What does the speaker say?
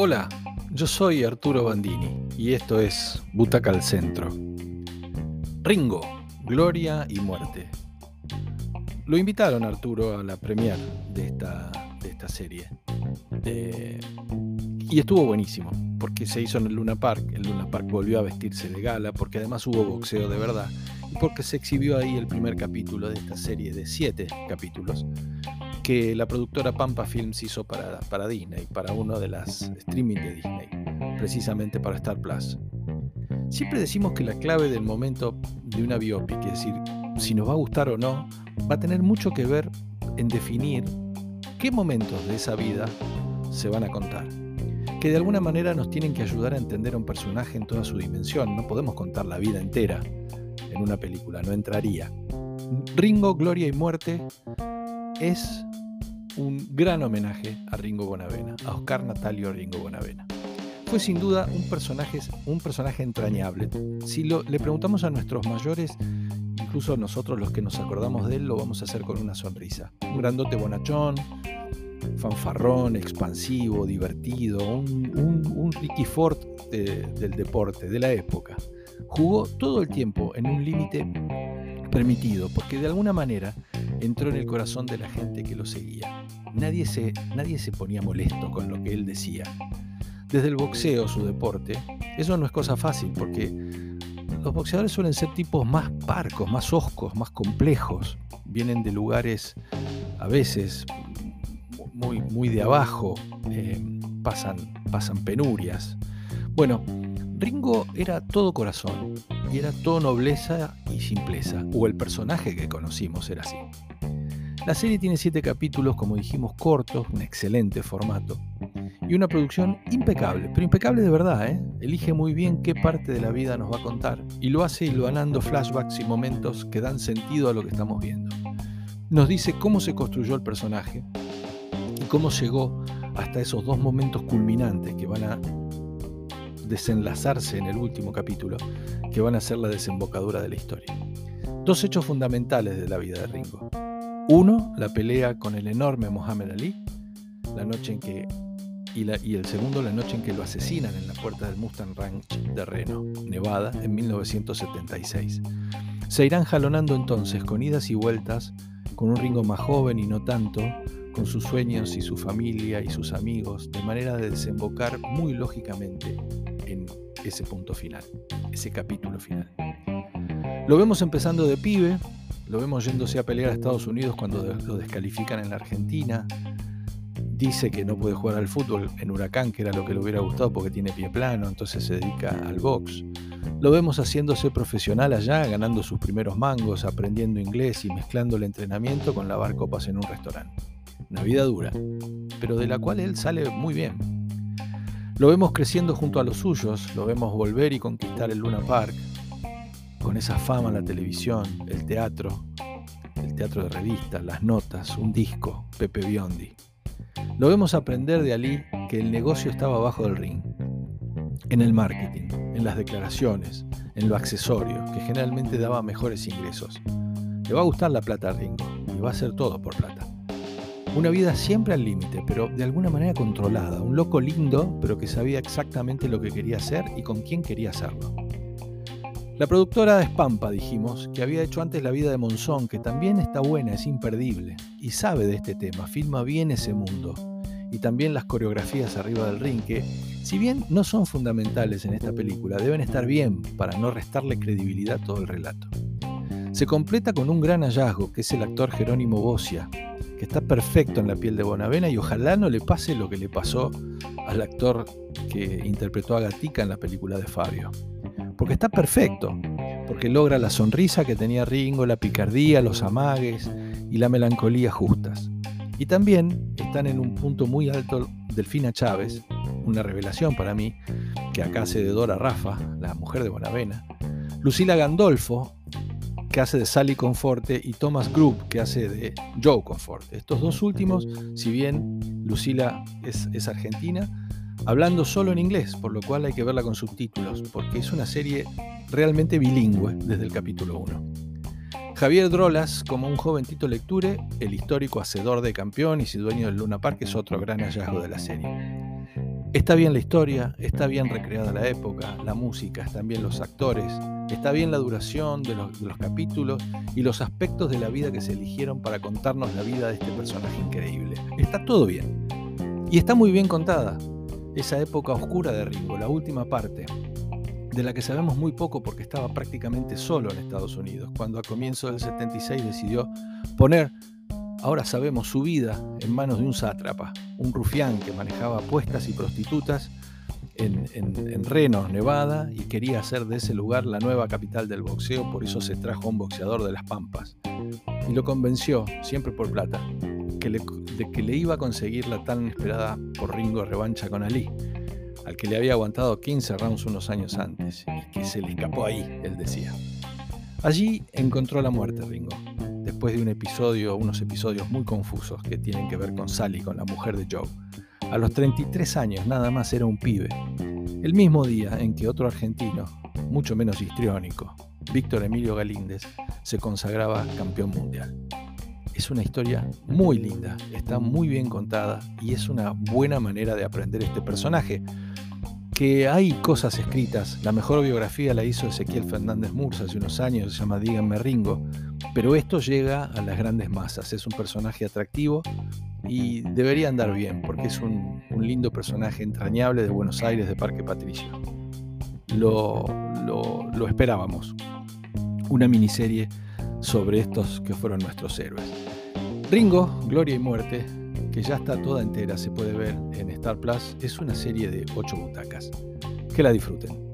Hola, yo soy Arturo Bandini y esto es Butaca al Centro. Ringo, Gloria y Muerte. Lo invitaron Arturo a la premiere de esta, de esta serie. Eh, y estuvo buenísimo, porque se hizo en el Luna Park. El Luna Park volvió a vestirse de gala, porque además hubo boxeo de verdad. Y porque se exhibió ahí el primer capítulo de esta serie de siete capítulos que la productora Pampa Films hizo para, para Disney, para uno de las streaming de Disney, precisamente para Star Plus. Siempre decimos que la clave del momento de una biopic, es decir, si nos va a gustar o no, va a tener mucho que ver en definir qué momentos de esa vida se van a contar, que de alguna manera nos tienen que ayudar a entender a un personaje en toda su dimensión. No podemos contar la vida entera en una película, no entraría. Ringo, Gloria y Muerte es un gran homenaje a Ringo Bonavena, a Oscar Natalio Ringo Bonavena. Fue sin duda un personaje, un personaje entrañable. Si lo, le preguntamos a nuestros mayores, incluso nosotros los que nos acordamos de él, lo vamos a hacer con una sonrisa. Un grandote bonachón, fanfarrón, expansivo, divertido, un, Ricky Ford del deporte, de la época. Jugó todo el tiempo en un límite permitido, porque de alguna manera entró en el corazón de la gente que lo seguía. Nadie se, nadie se ponía molesto con lo que él decía. Desde el boxeo, su deporte, eso no es cosa fácil, porque los boxeadores suelen ser tipos más parcos, más oscos, más complejos. Vienen de lugares a veces muy, muy de abajo, eh, pasan, pasan penurias. Bueno, Ringo era todo corazón y era todo nobleza y simpleza, o el personaje que conocimos era así. La serie tiene siete capítulos, como dijimos, cortos, un excelente formato y una producción impecable, pero impecable de verdad, ¿eh? Elige muy bien qué parte de la vida nos va a contar y lo hace hilvanando flashbacks y momentos que dan sentido a lo que estamos viendo. Nos dice cómo se construyó el personaje y cómo llegó hasta esos dos momentos culminantes que van a desenlazarse en el último capítulo, que van a ser la desembocadura de la historia. Dos hechos fundamentales de la vida de Ringo. Uno, la pelea con el enorme Muhammad Ali, la noche en que y, y, el segundo la noche en que lo asesinan en la puerta del Mustang Ranch de Reno, Nevada, en 1976. Se irán jalonando entonces con idas y vueltas, con un Ringo más joven y no tanto, con sus sueños y su familia y sus amigos, de manera de desembocar muy lógicamente en ese punto final, ese capítulo final. Lo vemos empezando de pibe, lo vemos yéndose a pelear a Estados Unidos cuando lo descalifican en la Argentina. Dice que no puede jugar al fútbol en Huracán, que era lo que le hubiera gustado porque tiene pie plano, entonces se dedica al box. Lo vemos haciéndose profesional allá, ganando sus primeros mangos, aprendiendo inglés y mezclando el entrenamiento con lavar copas en un restaurante. Una vida dura, pero de la cual él sale muy bien. Lo vemos creciendo junto a los suyos, lo vemos volver y conquistar el Luna Park, con esa fama la televisión, el teatro, el teatro de revistas, las notas, un disco, Pepe Biondi. Lo vemos aprender de Ali que el negocio estaba abajo del ring, en el marketing, en las declaraciones, en lo accesorio, que generalmente daba mejores ingresos. Le va a gustar la plata a Ringo y va a hacer todo por plata. Una vida siempre al límite, pero de alguna manera controlada. Un loco lindo, pero que sabía exactamente lo que quería hacer y con quién quería hacerlo. La productora es Pampa, dijimos, que había hecho antes La vida de Monzón, que también está buena, es imperdible, y sabe de este tema, filma bien ese mundo. Y también las coreografías arriba del ring, que, si bien no son fundamentales en esta película, deben estar bien para no restarle credibilidad a todo el relato. Se completa con un gran hallazgo, que es el actor Jerónimo Bocia, que está perfecto en la piel de Bonavena y ojalá no le pase lo que le pasó al actor que interpretó a Gatica en la película de Fabio. Porque está perfecto, porque logra la sonrisa que tenía Ringo, la picardía, los amagues y la melancolía justas. Y también están en un punto muy alto Delfina Chávez, una revelación para mí, que acá hace de Dora Rafa, la mujer de Bonavena, Lucila Gandolfo, que hace de Sally Conforte, y Thomas Group, que hace de Joe Conforte. Estos dos últimos, si bien Lucila es argentina, hablando solo en inglés, por lo cual hay que verla con subtítulos, porque es una serie realmente bilingüe desde el capítulo 1. Javier Drolas, como un joven Tito Lecture, el histórico hacedor de campeones y dueño del Luna Park, es otro gran hallazgo de la serie. Está bien la historia, está bien recreada la época, la música, están bien los actores, está bien la duración de los, de los, capítulos y los aspectos de la vida que se eligieron para contarnos la vida de este personaje increíble. Está todo bien. Y está muy bien contada. Esa época oscura de Ringo, la última parte, de la que sabemos muy poco porque estaba prácticamente solo en Estados Unidos, cuando a comienzos del 76 decidió poner Ahora sabemos su vida en manos de un sátrapa, un rufián que manejaba apuestas y prostitutas en, en, Reno, Nevada, y quería hacer de ese lugar la nueva capital del boxeo, por eso se trajo a un boxeador de las Pampas. Y lo convenció, siempre por plata, de que le iba a conseguir la tan esperada por Ringo revancha con Ali, al que le había aguantado 15 rounds unos años antes, y que se le escapó ahí, él decía. Allí encontró la muerte Ringo, después de un episodio, unos episodios muy confusos que tienen que ver con Sally, con la mujer de Joe. A los 33 años nada más era un pibe. El mismo día en que otro argentino, mucho menos histriónico, Víctor Emilio Galíndez, se consagraba campeón mundial. Es una historia muy linda, está muy bien contada y es una buena manera de aprender este personaje, que hay cosas escritas. La mejor biografía la hizo Ezequiel Fernández Mursa hace unos años, se llama Díganme Ringo, pero esto llega a las grandes masas. Es un personaje atractivo y debería andar bien, porque es un, lindo personaje entrañable de Buenos Aires, de Parque Patricio. Lo, lo esperábamos. Una miniserie sobre estos que fueron nuestros héroes. Ringo, Gloria y Muerte que ya está toda entera, se puede ver en Star Plus, es una serie de 8 butacas. Que la disfruten.